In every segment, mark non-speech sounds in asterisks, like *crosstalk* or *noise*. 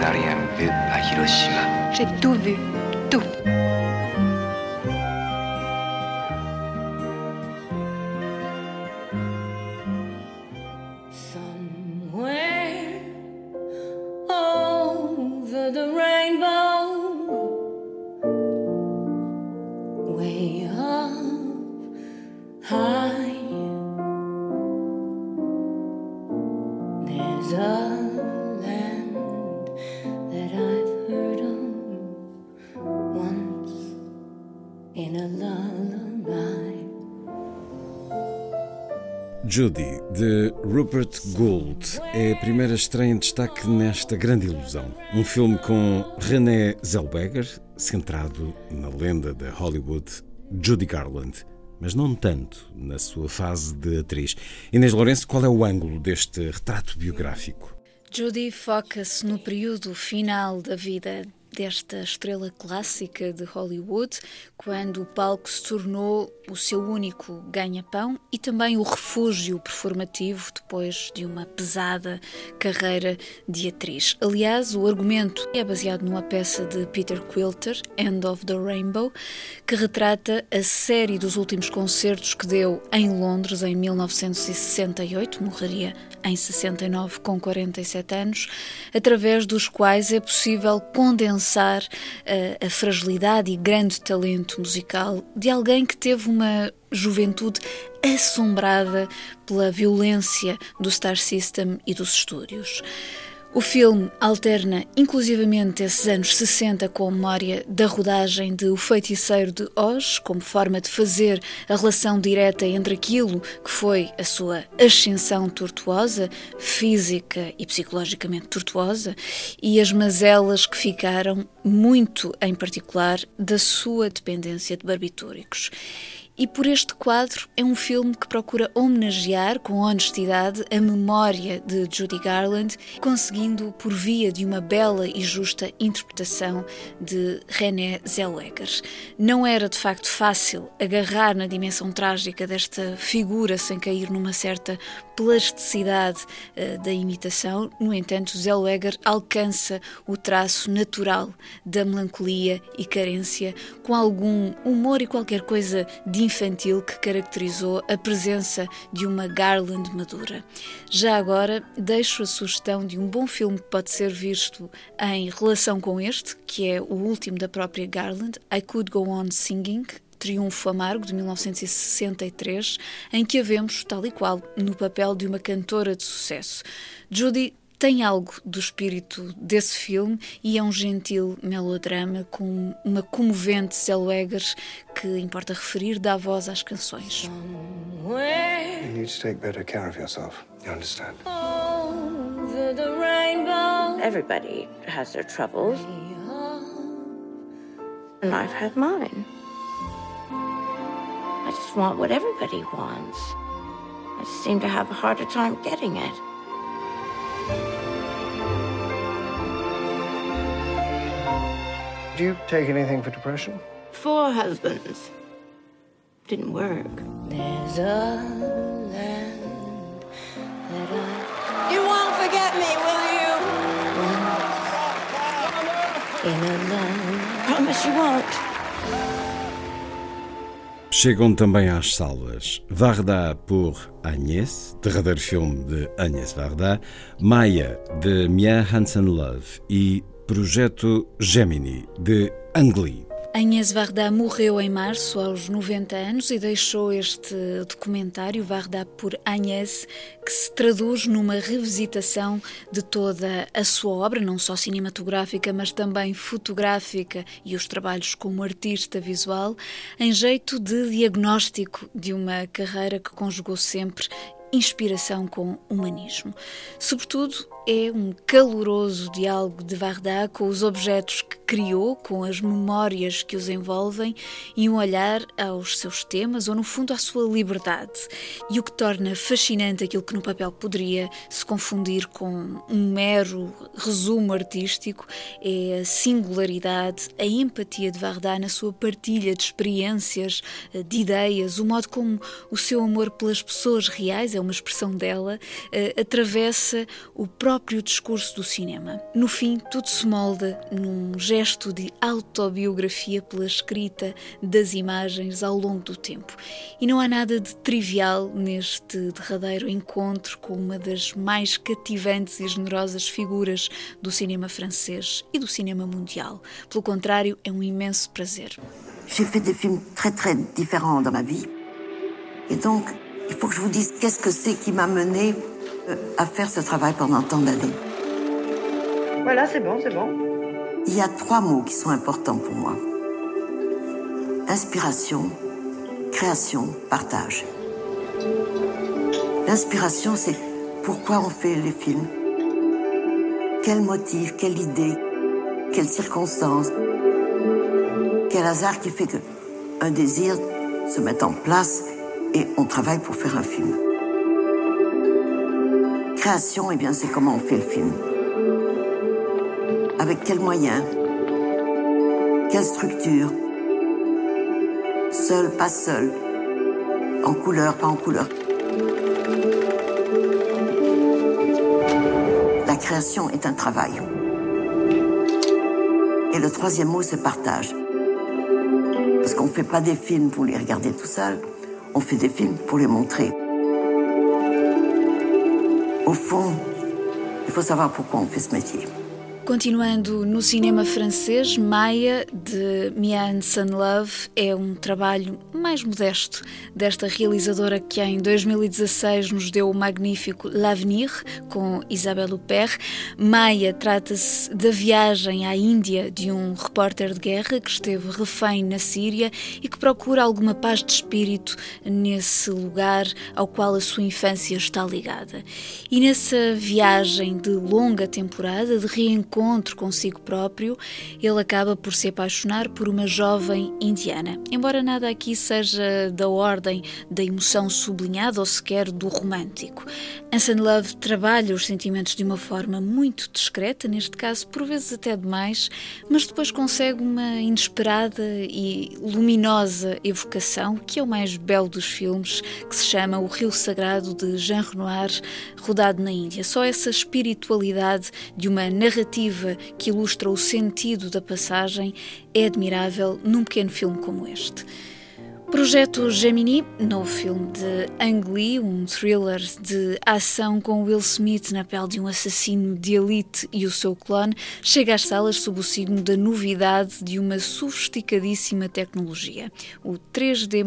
Tu n'as rien vu à Hiroshima. J'ai tout vu, tout. Somewhere Judy, de Rupert Gould, é a primeira estreia em destaque nesta grande ilusão. Um filme com René Zellweger, centrado na lenda de Hollywood, Judy Garland, mas não tanto na sua fase de atriz. Inês Lourenço, qual é o ângulo deste retrato biográfico? Judy foca-se no período final da vida desta estrela clássica de Hollywood, quando o palco se tornou o seu único ganha-pão e também o refúgio performativo depois de uma pesada carreira de atriz. Aliás, o argumento é baseado numa peça de Peter Quilter, End of the Rainbow, que retrata a série dos últimos concertos que deu em Londres em 1968, morreria em 69 com 47 anos, através dos quais é possível condensar a, a fragilidade e grande talento musical de alguém que teve uma juventude assombrada pela violência do Star System e dos estúdios. O filme alterna inclusivamente esses anos 60 com a memória da rodagem de O Feiticeiro de Oz, como forma de fazer a relação direta entre aquilo que foi a sua ascensão tortuosa, física e psicologicamente tortuosa, e as mazelas que ficaram, muito em particular, da sua dependência de barbitúricos. E por este quadro é um filme que procura homenagear com honestidade a memória de Judy Garland, conseguindo por via de uma bela e justa interpretação de René Zellweger. Não era de facto fácil agarrar na dimensão trágica desta figura sem cair numa certa plasticidade uh, da imitação. No entanto, Zellweger alcança o traço natural da melancolia e carência, com algum humor e qualquer coisa de infantil que caracterizou a presença de uma Garland madura. Já agora, deixo a sugestão de um bom filme que pode ser visto em relação com este, que é o último da própria Garland, I Could Go On Singing, Triunfo Amargo, de 1963, em que a vemos, tal e qual, no papel de uma cantora de sucesso. Judy tem algo do espírito desse filme e é um gentil melodrama com uma comovente Zellweger que, importa referir, dá voz às canções. You need to take better care of yourself. You understand? Over the rainbow. Everybody has their troubles, and I've had mine. I just want what everybody wants. I just seem to have a harder time getting it. Do you take anything for depression? Four husbands. Didn't work. There's a land that I. You won't forget me, will you? In a land. Promise you won't. Chegam também às salas Varda por Agnès, derradeiro filme de Agnès Varda, Maya, de Mia Hansen Love e Projeto Gemini, de Ang Lee. Agnès Varda morreu em março aos 90 anos e deixou este documentário, Varda por Agnès, que se traduz numa revisitação de toda a sua obra, não só cinematográfica, mas também fotográfica e os trabalhos como artista visual, em jeito de diagnóstico de uma carreira que conjugou sempre inspiração com humanismo. Sobretudo, é um caloroso diálogo de Varda com os objetos que criou, com as memórias que os envolvem e um olhar aos seus temas ou, no fundo, à sua liberdade. E o que torna fascinante aquilo que no papel poderia se confundir com um mero resumo artístico é a singularidade, a empatia de Varda na sua partilha de experiências, de ideias, o modo como o seu amor pelas pessoas reais, é uma expressão dela, eh, atravessa o próprio próprio discurso do cinema. No fim, tudo se molda num gesto de autobiografia pela escrita das imagens ao longo do tempo. E não há nada de trivial neste derradeiro encontro com uma das mais cativantes e generosas figuras do cinema francês e do cinema mundial. Pelo contrário, é um imenso prazer. J'ai fait des films très très différents dans ma vie. Et donc, il faut que je vous dise qu'est-ce que c'est qui m'a mené à faire ce travail pendant tant d'années. Voilà, c'est bon, c'est bon. Il y a trois mots qui sont importants pour moi. Inspiration, création, partage. L'inspiration, c'est pourquoi on fait les films. Quel motif, quelle idée, quelle circonstance, quel hasard qui fait que un désir se met en place et on travaille pour faire un film. Création, eh bien, c'est comment on fait le film. Avec quels moyens? Quelle structure? Seul, pas seul En couleur, pas en couleur La création est un travail. Et le troisième mot, c'est partage. Parce qu'on ne fait pas des films pour les regarder tout seul, on fait des films pour les montrer. Au fond, il faut savoir pourquoi on fait ce métier. Continuando no cinema francês, Maia, de Mian Sun Love, é um trabalho mais modesto desta realizadora que em 2016 nos deu o magnífico L'Avenir, com Isabelle Huppert. Maia trata-se da viagem à Índia de um repórter de guerra que esteve refém na Síria e que procura alguma paz de espírito nesse lugar ao qual a sua infância está ligada. E nessa viagem de longa temporada, de reencontro encontro consigo próprio, ele acaba por se apaixonar por uma jovem indiana. Embora nada aqui seja da ordem da emoção sublinhada ou sequer do romântico. Anson Love trabalha os sentimentos de uma forma muito discreta, neste caso por vezes até demais, mas depois consegue uma inesperada e luminosa evocação, que é o mais belo dos filmes, que se chama O Rio Sagrado de Jean Renoir, rodado na Índia. Só essa espiritualidade de uma narrativa narrativa que ilustra o sentido da passagem é admirável num pequeno filme como este. Projeto Gemini, novo filme de Ang Lee, um thriller de ação com Will Smith na pele de um assassino de elite e o seu clone, chega às salas sob o signo da novidade de uma sofisticadíssima tecnologia, o 3D+,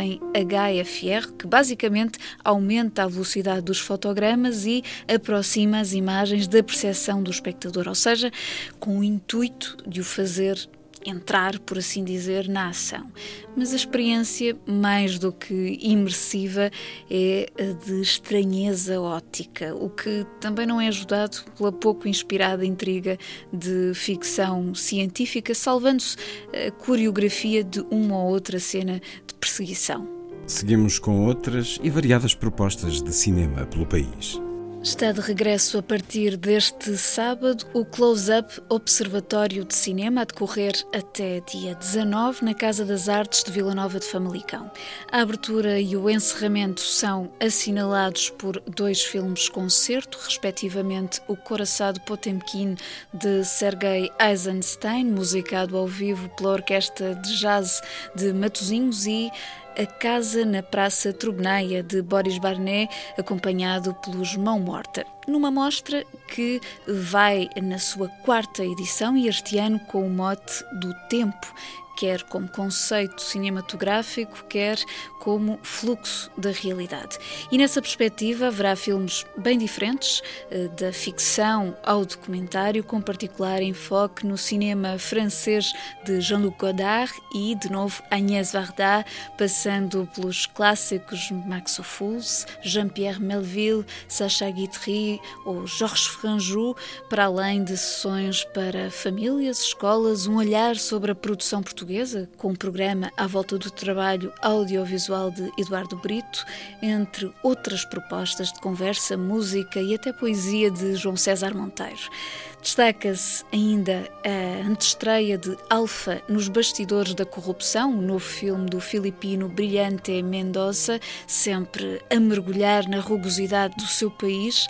em HFR, que basicamente aumenta a velocidade dos fotogramas e aproxima as imagens da percepção do espectador, ou seja, com o intuito de o fazer entrar, por assim dizer, na ação. Mas a experiência, mais do que imersiva, é de estranheza ótica, o que também não é ajudado pela pouco inspirada intriga de ficção científica, salvando-se a coreografia de uma ou outra cena de perseguição. Seguimos com outras e variadas propostas de cinema pelo país. Está de regresso a partir deste sábado o Close-Up Observatório de Cinema a decorrer até dia 19 na Casa das Artes de Vila Nova de Famalicão. A abertura e o encerramento são assinalados por dois filmes concerto, respectivamente O Coraçado Potemkin de Sergei Eisenstein, musicado ao vivo pela Orquestra de Jazz de Matosinhos e a Casa na Praça Trubnaia de Boris Barnet, acompanhado pelos Mão Morta, numa mostra que vai na sua quarta edição e este ano com o mote do tempo quer como conceito cinematográfico, quer como fluxo da realidade. E nessa perspectiva haverá filmes bem diferentes, eh, da ficção ao documentário, com particular enfoque no cinema francês de Jean-Luc Godard e, de novo, Agnès Varda, passando pelos clássicos Max Ophuls, Jean-Pierre Melville, Sacha Guitry ou Georges Franjou, para além de sessões para famílias, escolas, um olhar sobre a produção portuguesa, com um programa à volta do trabalho audiovisual de Eduardo Brito, entre outras propostas de conversa, música e até poesia de João César Monteiro. Destaca-se ainda a antestreia de Alfa nos bastidores da corrupção, o novo filme do filipino Brilhante Mendoza, sempre a mergulhar na rugosidade do seu país,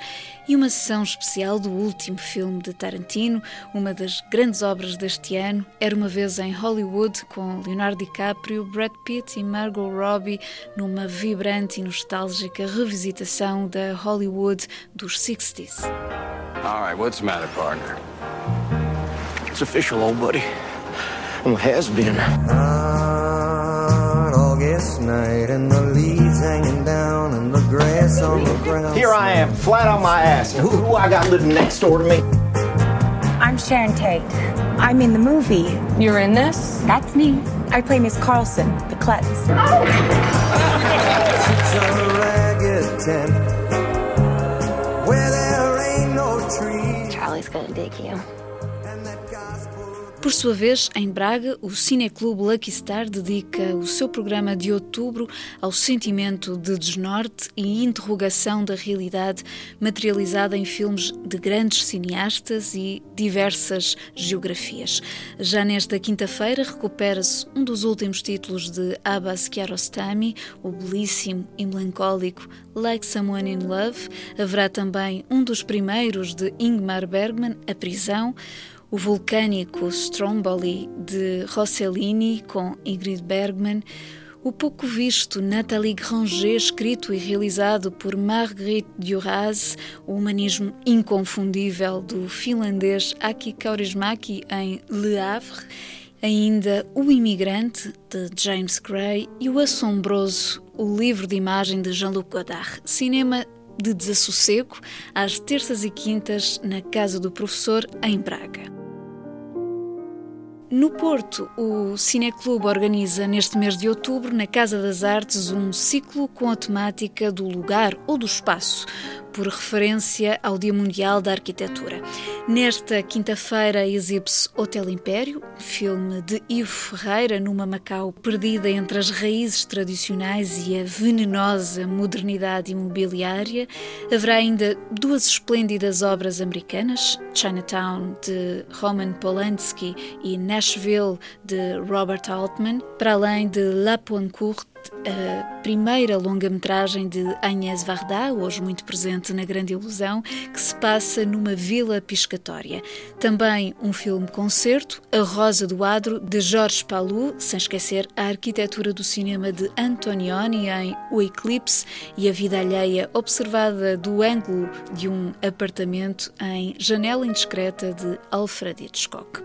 e uma sessão especial do último filme de Tarantino, uma das grandes obras deste ano, Era uma vez em Hollywood, com Leonardo DiCaprio, Brad Pitt e Margot Robbie, numa vibrante e nostálgica revisitação da Hollywood dos 60s. All right, what's the matter, partner? It's official, old buddy. I'm has been. On August night, and the leaves hanging down, and the grass on the ground. Here I am, flat on my ass. Who, who I got living next door to me? I'm Sharon Tate. I'm in the movie. You're in this? That's me. I play Miss Carlson, the klutz. Oh! *laughs* It's dig you. Por sua vez, em Braga, o Cineclube Lucky Star dedica o seu programa de outubro ao sentimento de desnorte e interrogação da realidade materializada em filmes de grandes cineastas e diversas geografias. Já nesta quinta-feira recupera-se um dos últimos títulos de Abbas Kiarostami, o belíssimo e melancólico Like Someone in Love. Haverá também um dos primeiros de Ingmar Bergman, A Prisão o vulcânico Stromboli de Rossellini com Ingrid Bergman, o pouco visto Nathalie Granger, escrito e realizado por Marguerite Duras, o humanismo inconfundível do finlandês Aki Kaurismäki em Le Havre, ainda O Imigrante de James Gray e o assombroso O Livro de Imagem de Jean-Luc Godard, cinema de desassossego às terças e quintas na Casa do Professor em Braga. No Porto, o Cineclube organiza neste mês de outubro, na Casa das Artes, um ciclo com a temática do lugar ou do espaço, por referência ao Dia Mundial da Arquitetura. Nesta quinta-feira exibe-se Hotel Império, filme de Ivo Ferreira, numa Macau perdida entre as raízes tradicionais e a venenosa modernidade imobiliária. Haverá ainda duas esplêndidas obras americanas, Chinatown, de Roman Polanski, e Nashville, de Robert Altman, para além de La Poincourt, a primeira longa-metragem de Agnès Varda, hoje muito presente na Grande Ilusão, que se passa numa vila piscatória. Também um filme-concerto, A Rosa do Adro, de Jorge Palou, sem esquecer a arquitetura do cinema de Antonioni em O Eclipse e a vida alheia observada do ângulo de um apartamento em Janela Indiscreta de Alfred Hitchcock.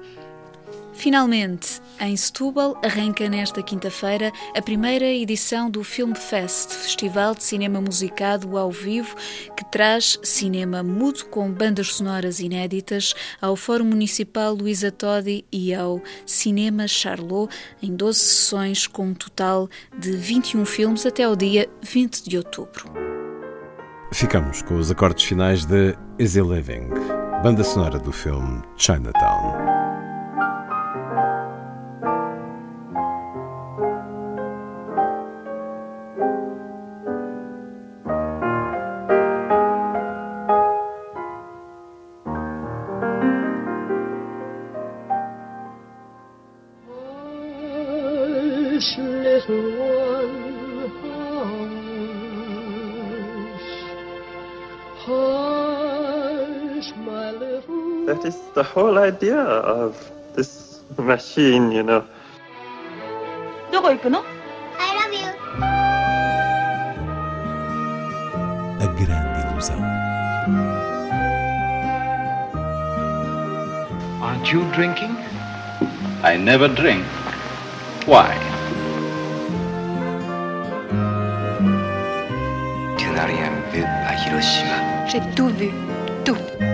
Finalmente, em Setúbal, arranca nesta quinta-feira a primeira edição do Film Fest, festival de cinema musicado ao vivo que traz cinema mudo com bandas sonoras inéditas ao Fórum Municipal Luísa Todi e ao Cinema Charlot, em 12 sessões com um total de 21 filmes até ao dia 20 de outubro. Ficamos com os acordes finais de Easy Living, banda sonora do filme Chinatown. That is the whole idea of this machine, you know. どこ行くの I love you. A grande ilusão. Aren't you drinking? I never drink. Why? J'ai tout vu. Tout.